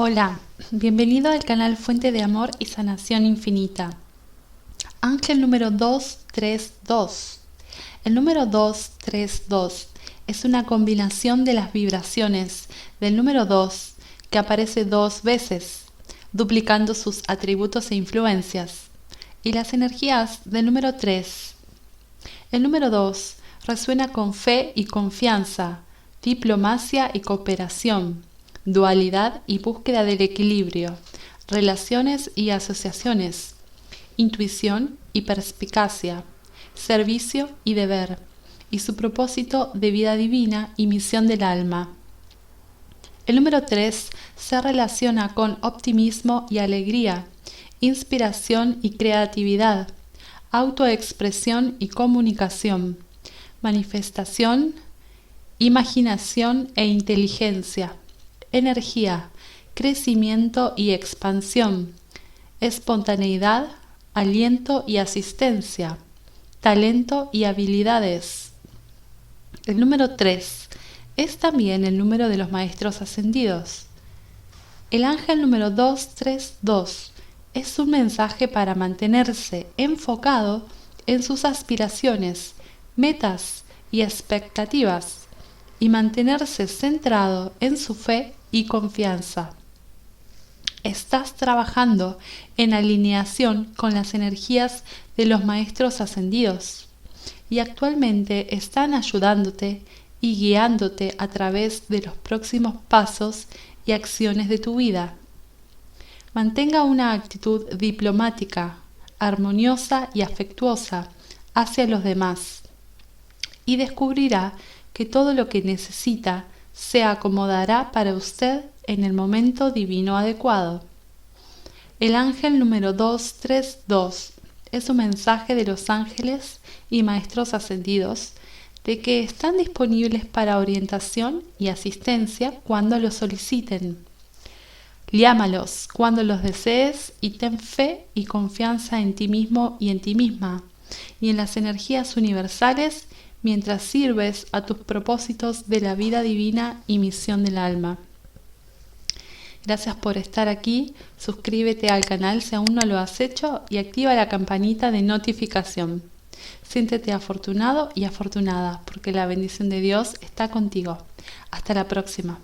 Hola, bienvenido al canal Fuente de Amor y Sanación Infinita. Ángel número 232. El número 232 es una combinación de las vibraciones del número 2 que aparece dos veces, duplicando sus atributos e influencias, y las energías del número 3. El número 2 resuena con fe y confianza, diplomacia y cooperación dualidad y búsqueda del equilibrio, relaciones y asociaciones, intuición y perspicacia, servicio y deber, y su propósito de vida divina y misión del alma. El número 3 se relaciona con optimismo y alegría, inspiración y creatividad, autoexpresión y comunicación, manifestación, imaginación e inteligencia energía, crecimiento y expansión, espontaneidad, aliento y asistencia, talento y habilidades. El número 3 es también el número de los maestros ascendidos. El ángel número 232 es un mensaje para mantenerse enfocado en sus aspiraciones, metas y expectativas y mantenerse centrado en su fe y confianza. Estás trabajando en alineación con las energías de los maestros ascendidos y actualmente están ayudándote y guiándote a través de los próximos pasos y acciones de tu vida. Mantenga una actitud diplomática, armoniosa y afectuosa hacia los demás y descubrirá que todo lo que necesita se acomodará para usted en el momento divino adecuado. El ángel número 232 es un mensaje de los ángeles y maestros ascendidos de que están disponibles para orientación y asistencia cuando lo soliciten. Llámalos cuando los desees y ten fe y confianza en ti mismo y en ti misma y en las energías universales mientras sirves a tus propósitos de la vida divina y misión del alma. Gracias por estar aquí, suscríbete al canal si aún no lo has hecho y activa la campanita de notificación. Siéntete afortunado y afortunada porque la bendición de Dios está contigo. Hasta la próxima.